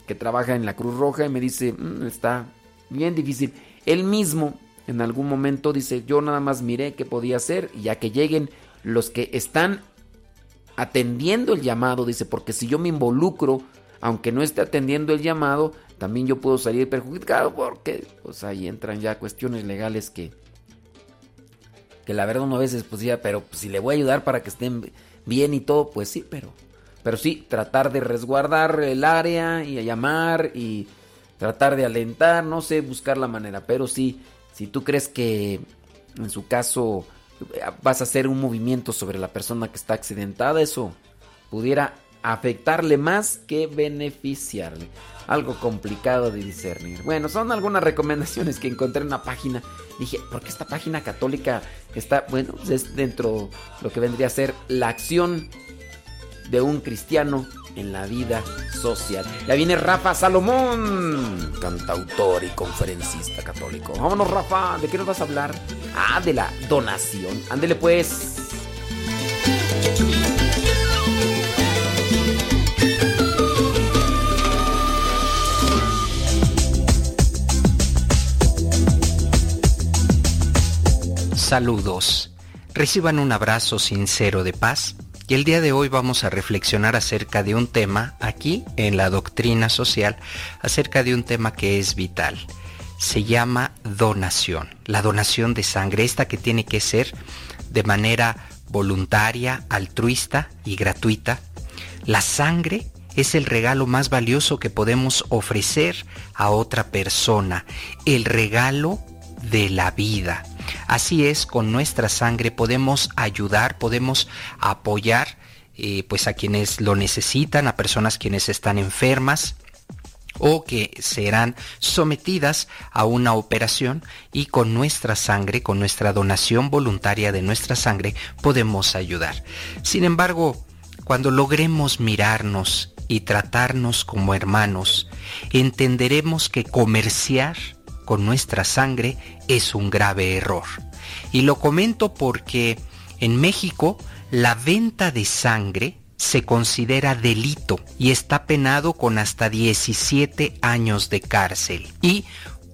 que trabaja en la Cruz Roja y me dice, mm, está bien difícil. Él mismo en algún momento dice, yo nada más miré qué podía hacer y ya que lleguen los que están atendiendo el llamado, dice, porque si yo me involucro aunque no esté atendiendo el llamado, también yo puedo salir perjudicado porque pues ahí entran ya cuestiones legales que que la verdad uno a veces pues pero si le voy a ayudar para que estén bien y todo, pues sí, pero pero sí tratar de resguardar el área y llamar y tratar de alentar, no sé, buscar la manera, pero sí, si tú crees que en su caso vas a hacer un movimiento sobre la persona que está accidentada, eso pudiera afectarle más que beneficiarle. Algo complicado de discernir. Bueno, son algunas recomendaciones que encontré en una página. Dije, porque esta página católica está, bueno, es dentro de lo que vendría a ser la acción de un cristiano en la vida social. Ya viene Rafa Salomón, cantautor y conferencista católico. Vámonos, Rafa, ¿de qué nos vas a hablar? Ah, de la donación. Ándele pues. Saludos. Reciban un abrazo sincero de paz y el día de hoy vamos a reflexionar acerca de un tema aquí en la doctrina social, acerca de un tema que es vital. Se llama donación, la donación de sangre, esta que tiene que ser de manera voluntaria, altruista y gratuita. La sangre es el regalo más valioso que podemos ofrecer a otra persona, el regalo de la vida. Así es, con nuestra sangre podemos ayudar, podemos apoyar eh, pues a quienes lo necesitan, a personas quienes están enfermas o que serán sometidas a una operación y con nuestra sangre, con nuestra donación voluntaria de nuestra sangre, podemos ayudar. Sin embargo, cuando logremos mirarnos y tratarnos como hermanos, entenderemos que comerciar con nuestra sangre es un grave error. Y lo comento porque en México la venta de sangre se considera delito y está penado con hasta 17 años de cárcel y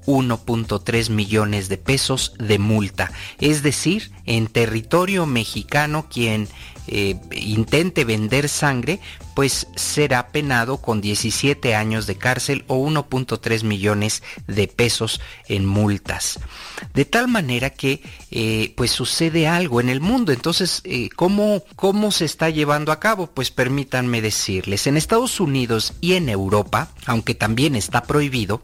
1.3 millones de pesos de multa. Es decir, en territorio mexicano quien eh, intente vender sangre, pues será penado con 17 años de cárcel o 1.3 millones de pesos en multas. De tal manera que eh, pues sucede algo en el mundo. Entonces, eh, ¿cómo, ¿cómo se está llevando a cabo? Pues permítanme decirles, en Estados Unidos y en Europa, aunque también está prohibido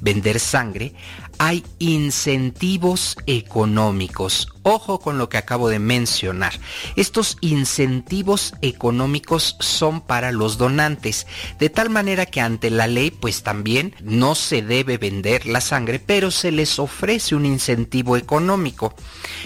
vender sangre, hay incentivos económicos. Ojo con lo que acabo de mencionar. Estos incentivos económicos son para los donantes, de tal manera que ante la ley pues también no se debe vender la sangre, pero se les ofrece un incentivo económico.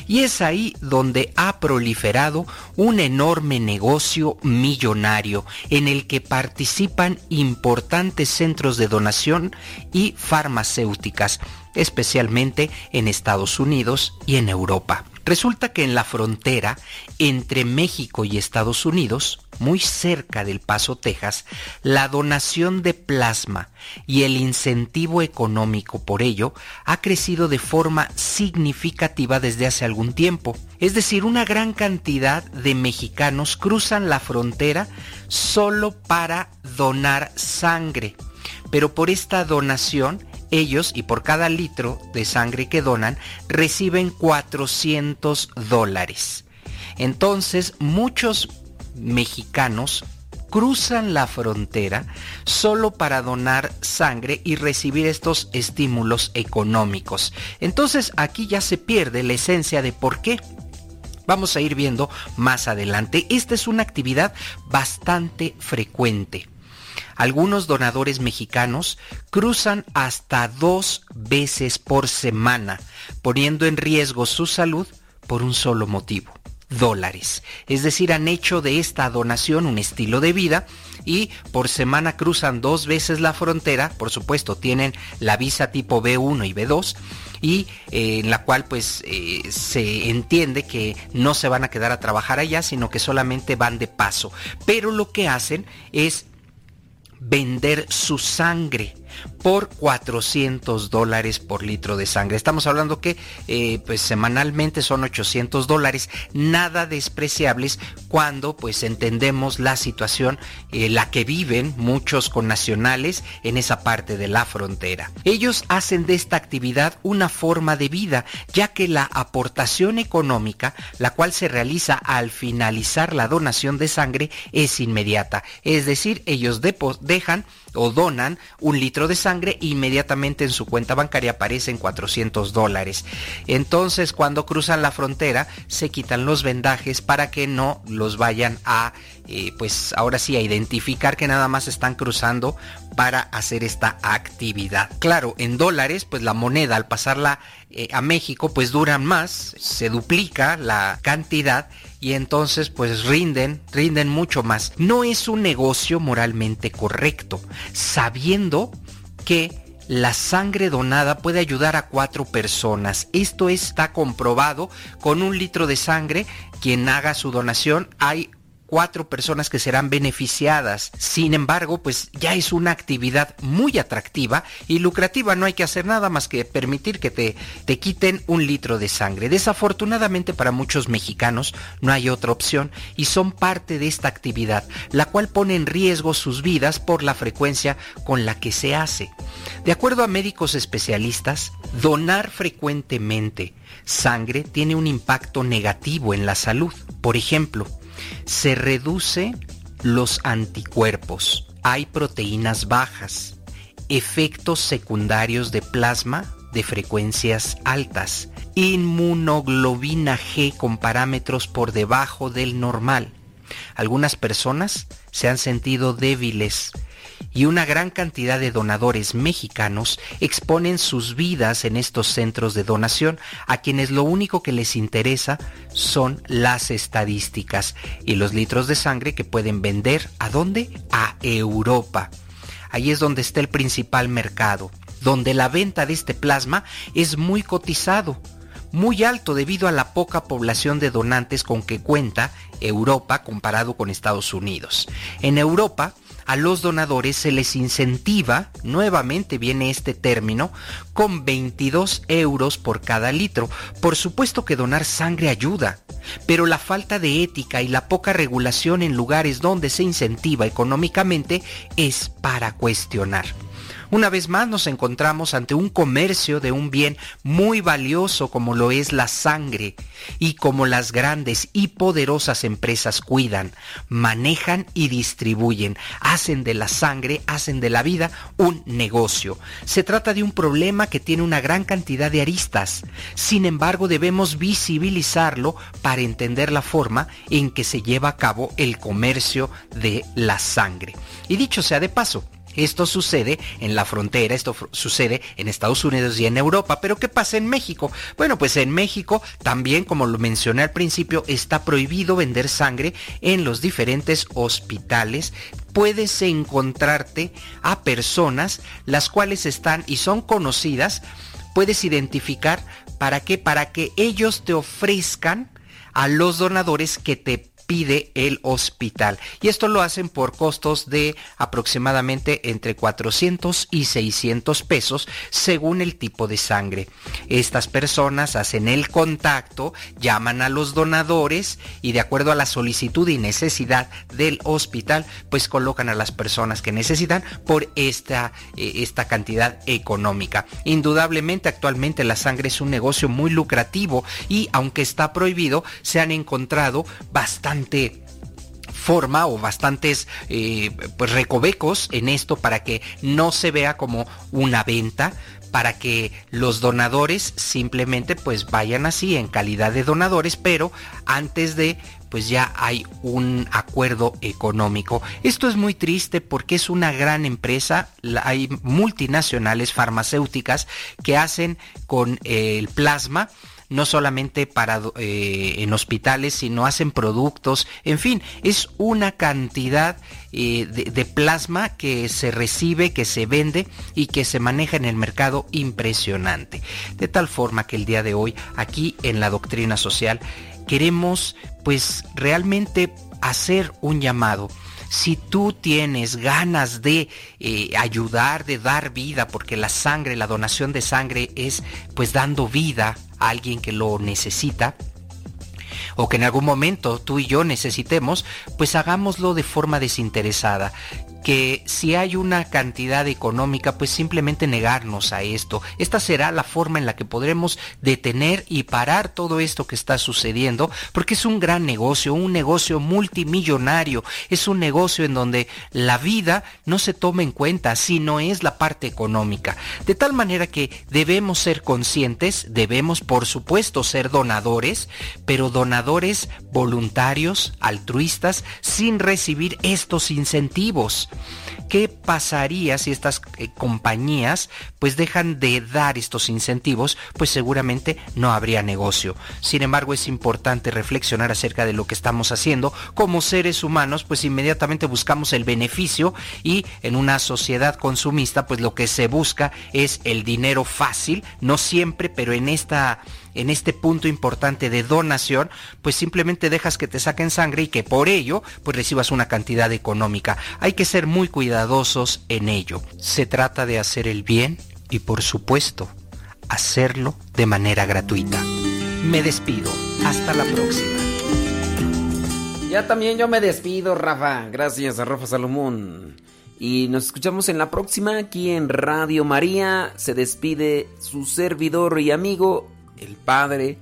Y es ahí donde ha proliferado un enorme negocio millonario en el que participan importantes centros de donación y farmacéuticas especialmente en Estados Unidos y en Europa. Resulta que en la frontera entre México y Estados Unidos, muy cerca del Paso, Texas, la donación de plasma y el incentivo económico por ello ha crecido de forma significativa desde hace algún tiempo. Es decir, una gran cantidad de mexicanos cruzan la frontera solo para donar sangre. Pero por esta donación ellos, y por cada litro de sangre que donan, reciben 400 dólares. Entonces, muchos mexicanos cruzan la frontera solo para donar sangre y recibir estos estímulos económicos. Entonces aquí ya se pierde la esencia de por qué. Vamos a ir viendo más adelante. Esta es una actividad bastante frecuente. Algunos donadores mexicanos cruzan hasta dos veces por semana, poniendo en riesgo su salud por un solo motivo dólares. Es decir, han hecho de esta donación un estilo de vida y por semana cruzan dos veces la frontera. Por supuesto, tienen la visa tipo B1 y B2 y eh, en la cual pues eh, se entiende que no se van a quedar a trabajar allá, sino que solamente van de paso. Pero lo que hacen es vender su sangre por 400 dólares por litro de sangre. Estamos hablando que eh, pues semanalmente son 800 dólares, nada despreciables cuando pues entendemos la situación eh, la que viven muchos connacionales en esa parte de la frontera. Ellos hacen de esta actividad una forma de vida, ya que la aportación económica, la cual se realiza al finalizar la donación de sangre, es inmediata. Es decir, ellos dejan o donan un litro de sangre inmediatamente en su cuenta bancaria aparecen 400 dólares. Entonces cuando cruzan la frontera se quitan los vendajes para que no los vayan a, eh, pues ahora sí, a identificar que nada más están cruzando para hacer esta actividad. Claro, en dólares, pues la moneda al pasarla eh, a México, pues duran más, se duplica la cantidad y entonces pues rinden, rinden mucho más. No es un negocio moralmente correcto, sabiendo que la sangre donada puede ayudar a cuatro personas. Esto está comprobado con un litro de sangre. Quien haga su donación, hay cuatro personas que serán beneficiadas. Sin embargo, pues ya es una actividad muy atractiva y lucrativa. No hay que hacer nada más que permitir que te, te quiten un litro de sangre. Desafortunadamente para muchos mexicanos no hay otra opción y son parte de esta actividad, la cual pone en riesgo sus vidas por la frecuencia con la que se hace. De acuerdo a médicos especialistas, donar frecuentemente sangre tiene un impacto negativo en la salud. Por ejemplo, se reduce los anticuerpos, hay proteínas bajas, efectos secundarios de plasma de frecuencias altas, inmunoglobina G con parámetros por debajo del normal. Algunas personas se han sentido débiles, y una gran cantidad de donadores mexicanos exponen sus vidas en estos centros de donación a quienes lo único que les interesa son las estadísticas y los litros de sangre que pueden vender a dónde? A Europa. Ahí es donde está el principal mercado, donde la venta de este plasma es muy cotizado muy alto debido a la poca población de donantes con que cuenta Europa comparado con Estados Unidos. En Europa, a los donadores se les incentiva, nuevamente viene este término, con 22 euros por cada litro. Por supuesto que donar sangre ayuda, pero la falta de ética y la poca regulación en lugares donde se incentiva económicamente es para cuestionar. Una vez más nos encontramos ante un comercio de un bien muy valioso como lo es la sangre y como las grandes y poderosas empresas cuidan, manejan y distribuyen, hacen de la sangre, hacen de la vida un negocio. Se trata de un problema que tiene una gran cantidad de aristas. Sin embargo, debemos visibilizarlo para entender la forma en que se lleva a cabo el comercio de la sangre. Y dicho sea de paso, esto sucede en la frontera, esto sucede en Estados Unidos y en Europa, pero ¿qué pasa en México? Bueno, pues en México también, como lo mencioné al principio, está prohibido vender sangre en los diferentes hospitales. Puedes encontrarte a personas las cuales están y son conocidas, puedes identificar para qué, para que ellos te ofrezcan a los donadores que te pide el hospital. Y esto lo hacen por costos de aproximadamente entre 400 y 600 pesos según el tipo de sangre. Estas personas hacen el contacto, llaman a los donadores y de acuerdo a la solicitud y necesidad del hospital, pues colocan a las personas que necesitan por esta, eh, esta cantidad económica. Indudablemente actualmente la sangre es un negocio muy lucrativo y aunque está prohibido, se han encontrado forma o bastantes eh, pues recovecos en esto para que no se vea como una venta, para que los donadores simplemente pues vayan así en calidad de donadores, pero antes de pues ya hay un acuerdo económico. Esto es muy triste porque es una gran empresa, hay multinacionales farmacéuticas que hacen con el plasma no solamente para eh, en hospitales, sino hacen productos, en fin, es una cantidad eh, de, de, plasma que se recibe, que se vende y que se maneja en el mercado impresionante. De tal forma que el día de hoy, aquí en la doctrina social, queremos pues realmente hacer un llamado. Si tú tienes ganas de eh, ayudar, de dar vida, porque la sangre, la donación de sangre es pues dando vida a alguien que lo necesita, o que en algún momento tú y yo necesitemos, pues hagámoslo de forma desinteresada que si hay una cantidad económica, pues simplemente negarnos a esto. Esta será la forma en la que podremos detener y parar todo esto que está sucediendo, porque es un gran negocio, un negocio multimillonario, es un negocio en donde la vida no se toma en cuenta, sino es la parte económica. De tal manera que debemos ser conscientes, debemos por supuesto ser donadores, pero donadores voluntarios, altruistas, sin recibir estos incentivos. ¿Qué pasaría si estas eh, compañías pues dejan de dar estos incentivos? Pues seguramente no habría negocio. Sin embargo, es importante reflexionar acerca de lo que estamos haciendo. Como seres humanos, pues inmediatamente buscamos el beneficio y en una sociedad consumista, pues lo que se busca es el dinero fácil, no siempre, pero en esta en este punto importante de donación, pues simplemente dejas que te saquen sangre y que por ello pues recibas una cantidad económica. Hay que ser muy cuidadosos en ello. Se trata de hacer el bien y por supuesto hacerlo de manera gratuita. Me despido. Hasta la próxima. Ya también yo me despido, Rafa. Gracias a Rafa Salomón. Y nos escuchamos en la próxima aquí en Radio María. Se despide su servidor y amigo el Padre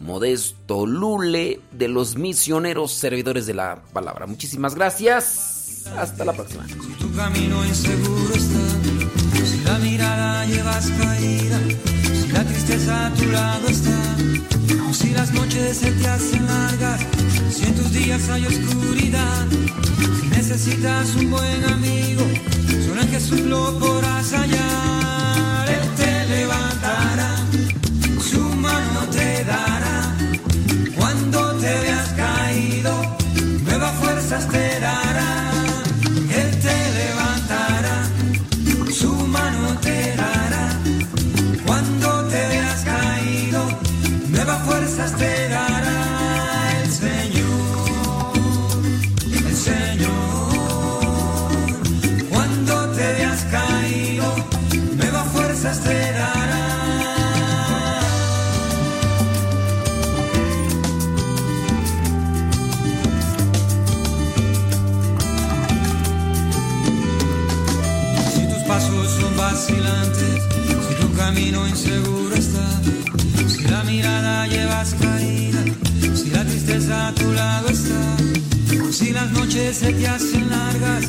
Modesto Lule de los misioneros servidores de la palabra. Muchísimas gracias. Hasta la próxima. Si tu camino inseguro está, si la mirada llevas caída, si la tristeza a tu lado está, si las noches se te hacen largas, si en tus días hay oscuridad, si necesitas un buen amigo, solo en Jesús lo podrás hallar. Te dará. Él te levantará, su mano te dará cuando te veas caído, nuevas fuerzas te dará. Si tu camino inseguro está, si la mirada llevas caída, si la tristeza a tu lado está, si las noches se te hacen largas,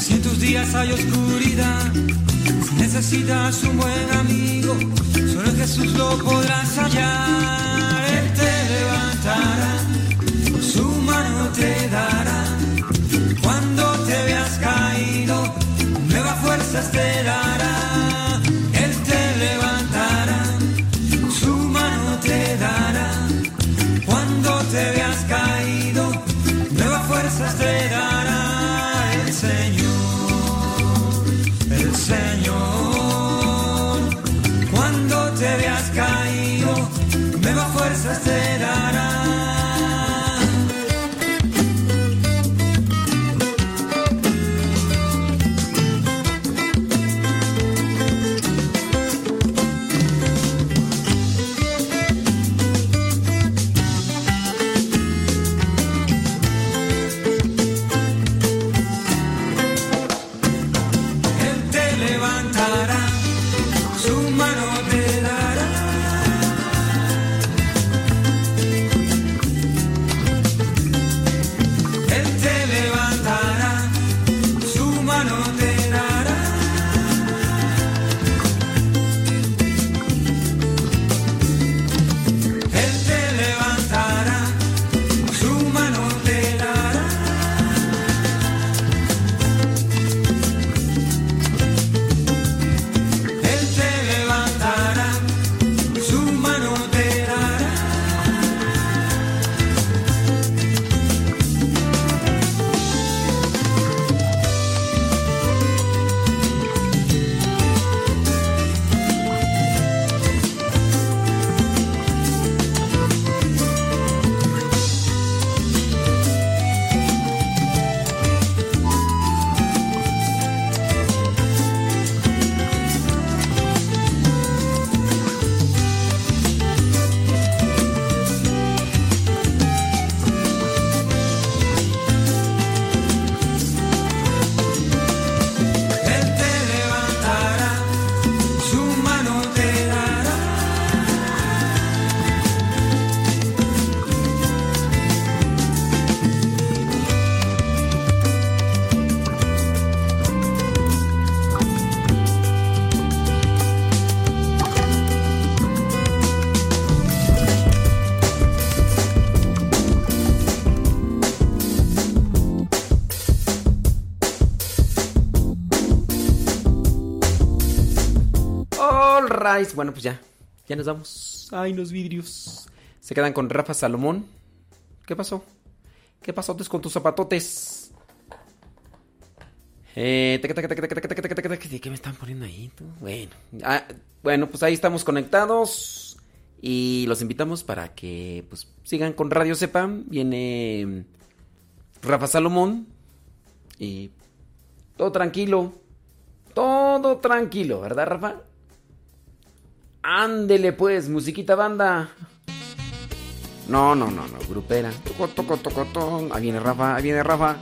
si en tus días hay oscuridad, si necesitas un buen amigo, solo en Jesús lo podrás hallar, Él te levantará, su mano te dará, cuando te veas caído nuevas fuerzas te Bueno, pues ya. Ya nos vamos. Ay, los vidrios. Se quedan con Rafa Salomón. ¿Qué pasó? ¿Qué pasó con tus zapatotes? Eh, ¿Qué me están poniendo ahí? Bueno, ah, bueno, pues ahí estamos conectados y los invitamos para que pues, sigan con Radio Sepa. Viene Rafa Salomón y todo tranquilo, todo tranquilo, ¿verdad, Rafa? Ándele pues, musiquita banda. No, no, no, no, grupera. Toco, toco, toco, toco. Ahí viene Rafa, ahí viene Rafa.